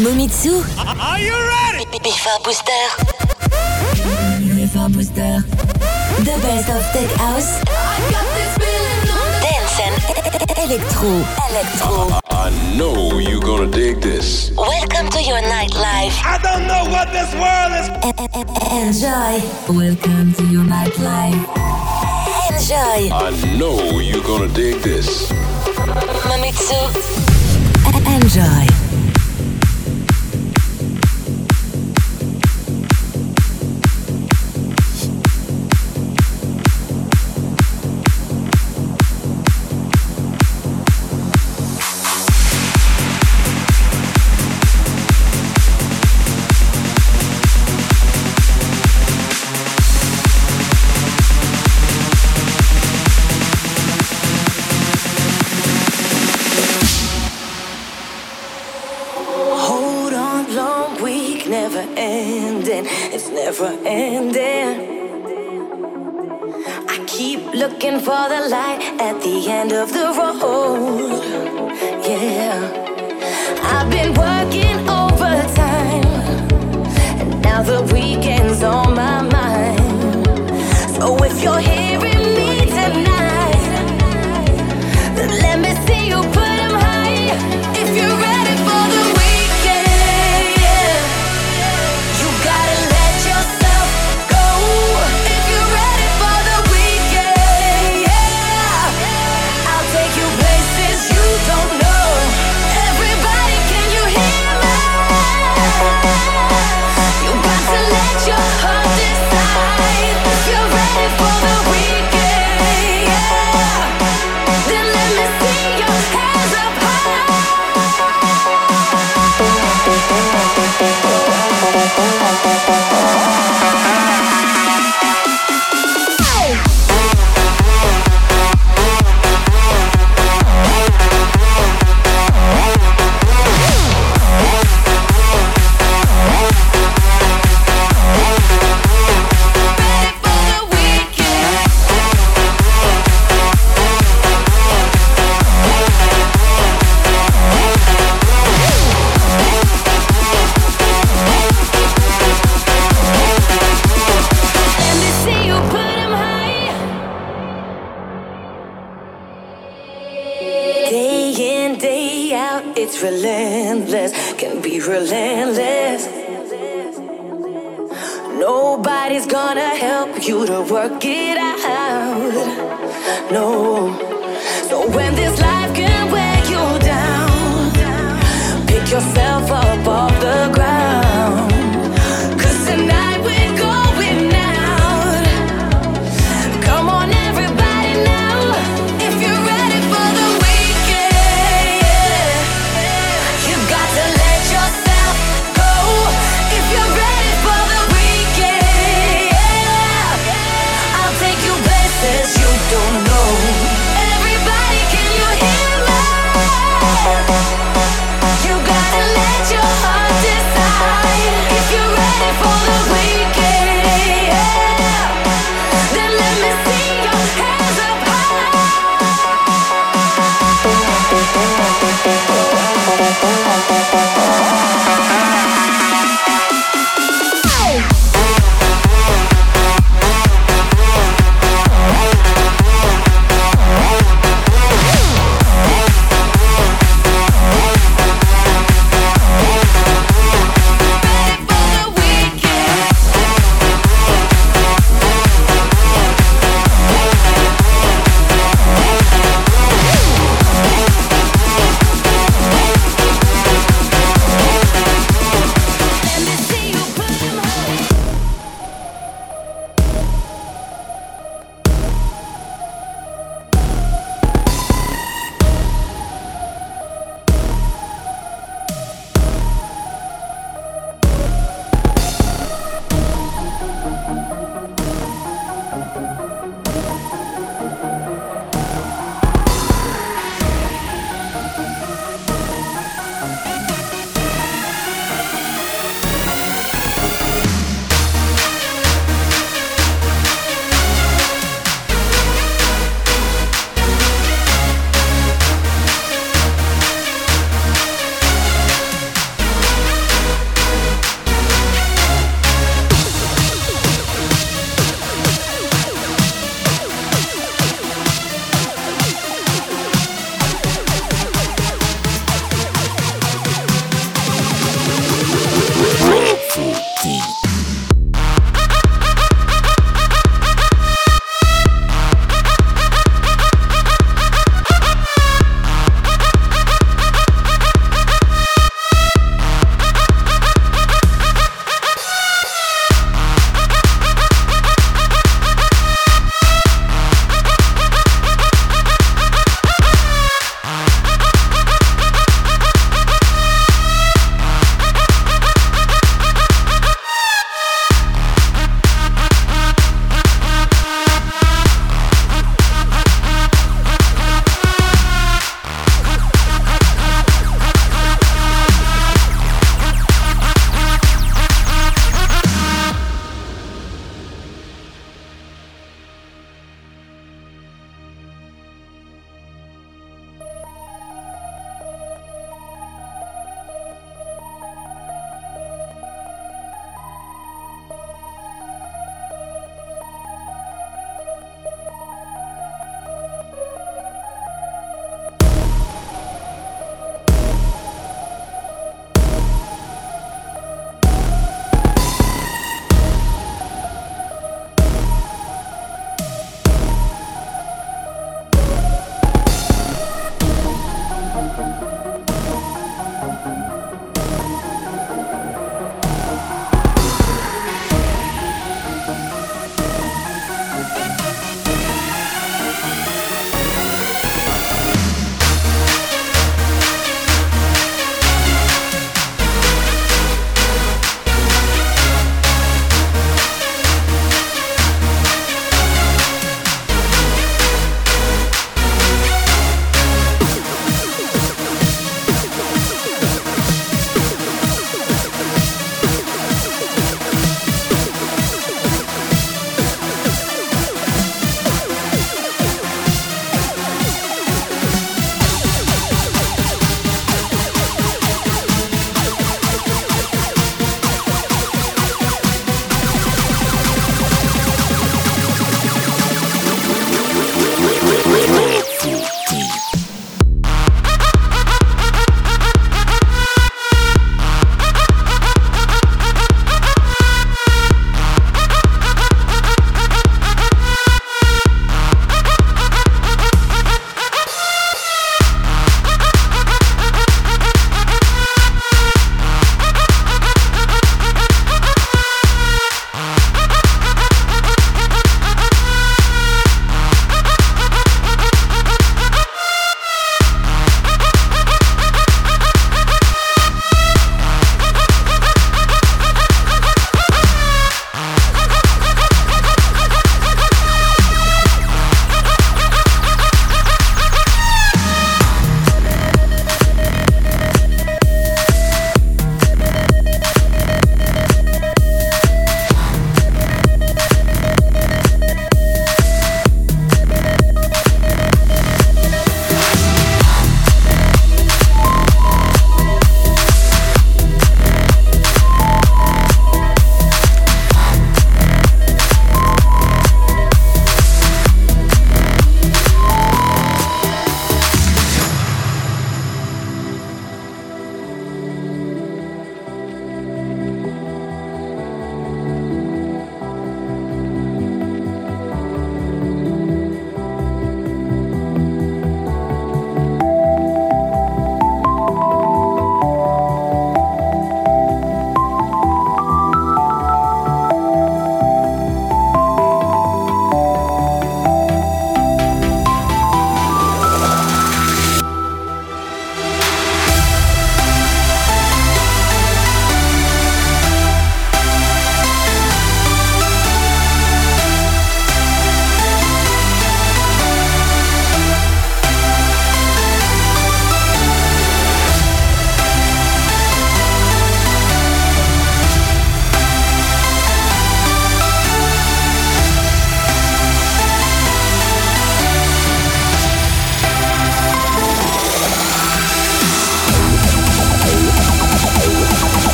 Momitsu. Are you ready? B Booster. B Booster. The best of tech house. Dance and electro. Electro. I know you're gonna dig this. Welcome to your nightlife. I don't know what this world is. Enjoy. Welcome to your nightlife. Enjoy. I know you're gonna dig this. Mamitsu. Enjoy.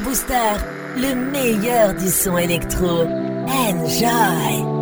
Booster, le meilleur du son électro. Enjoy!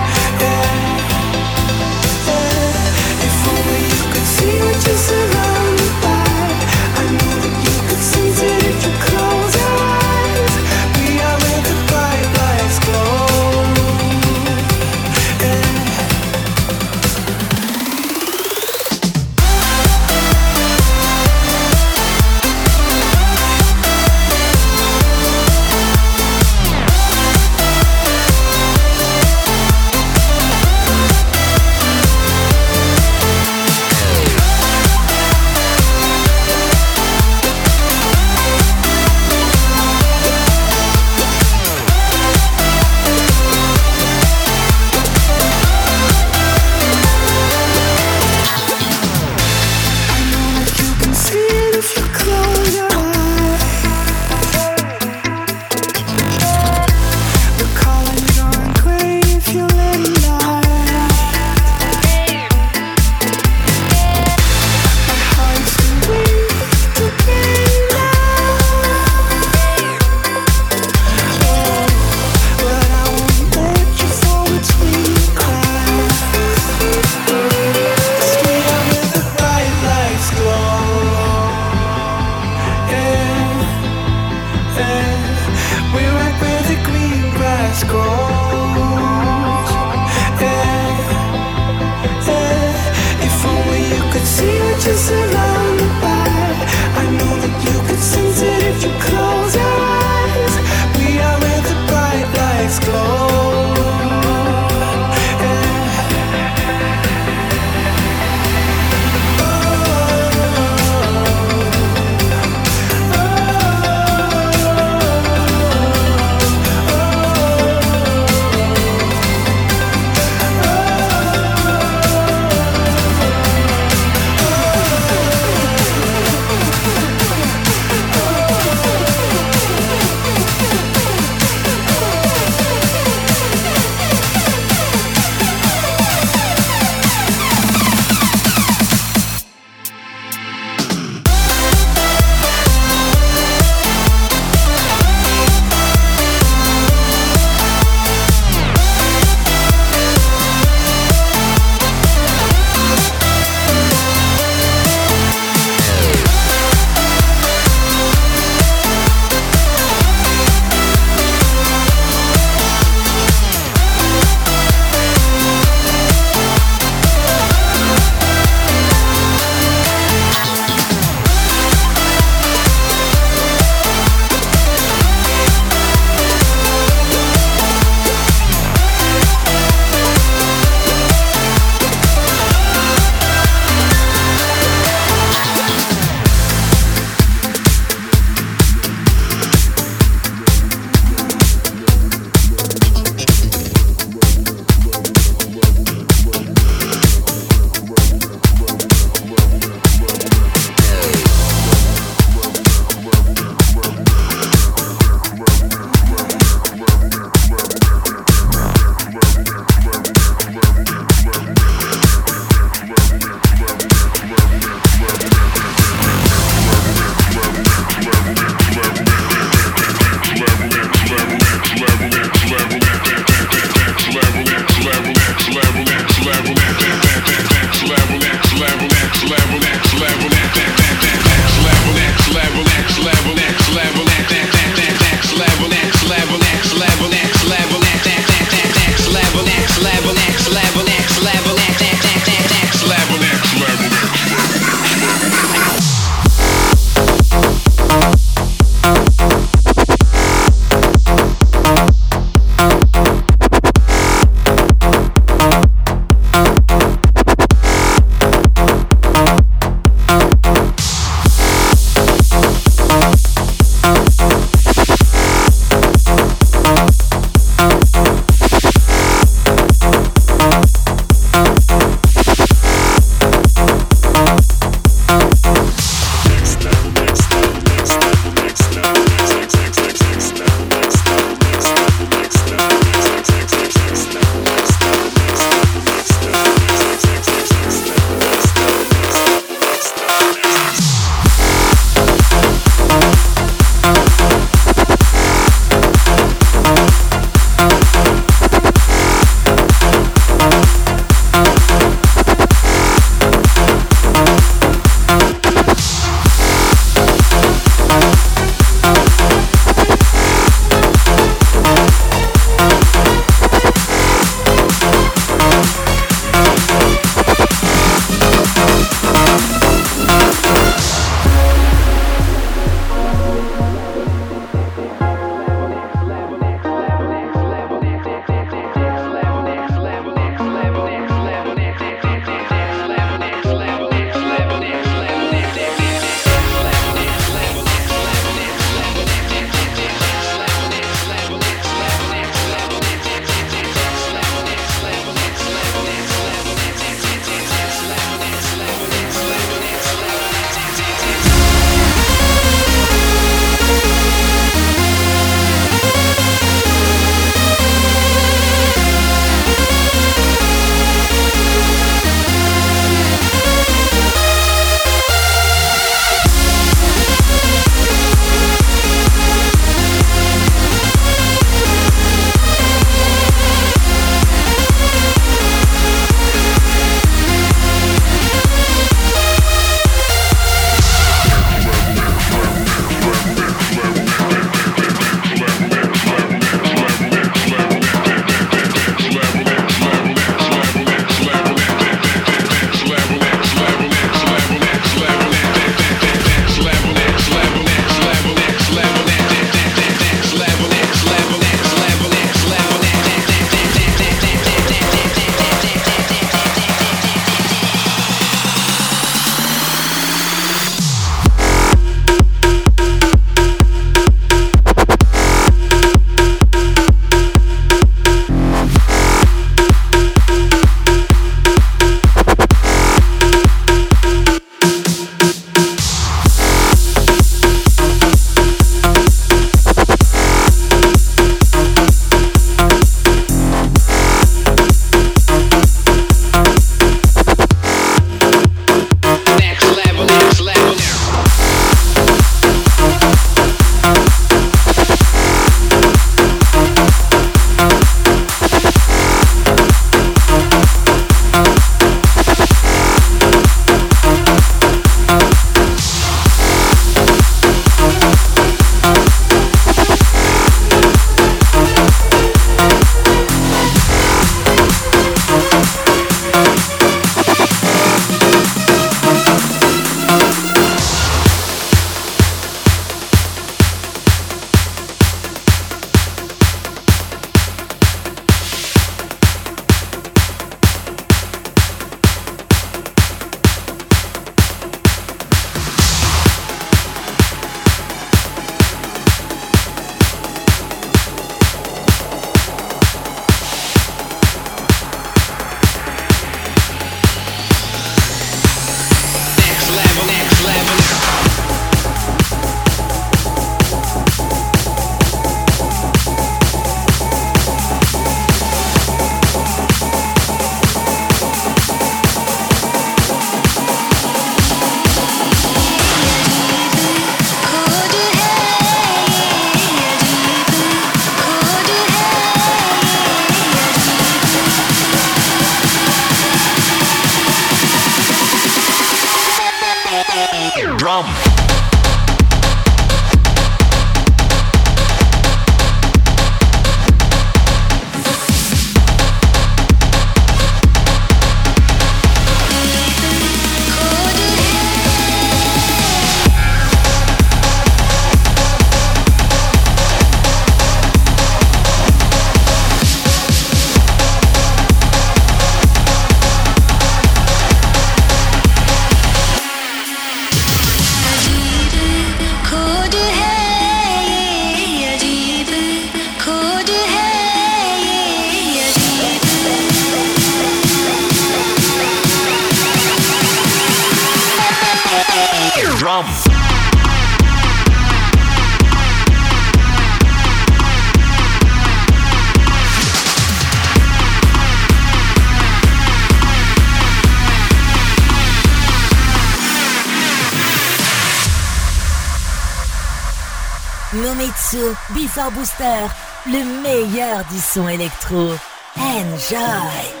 Before Booster, le meilleur du son électro. Enjoy!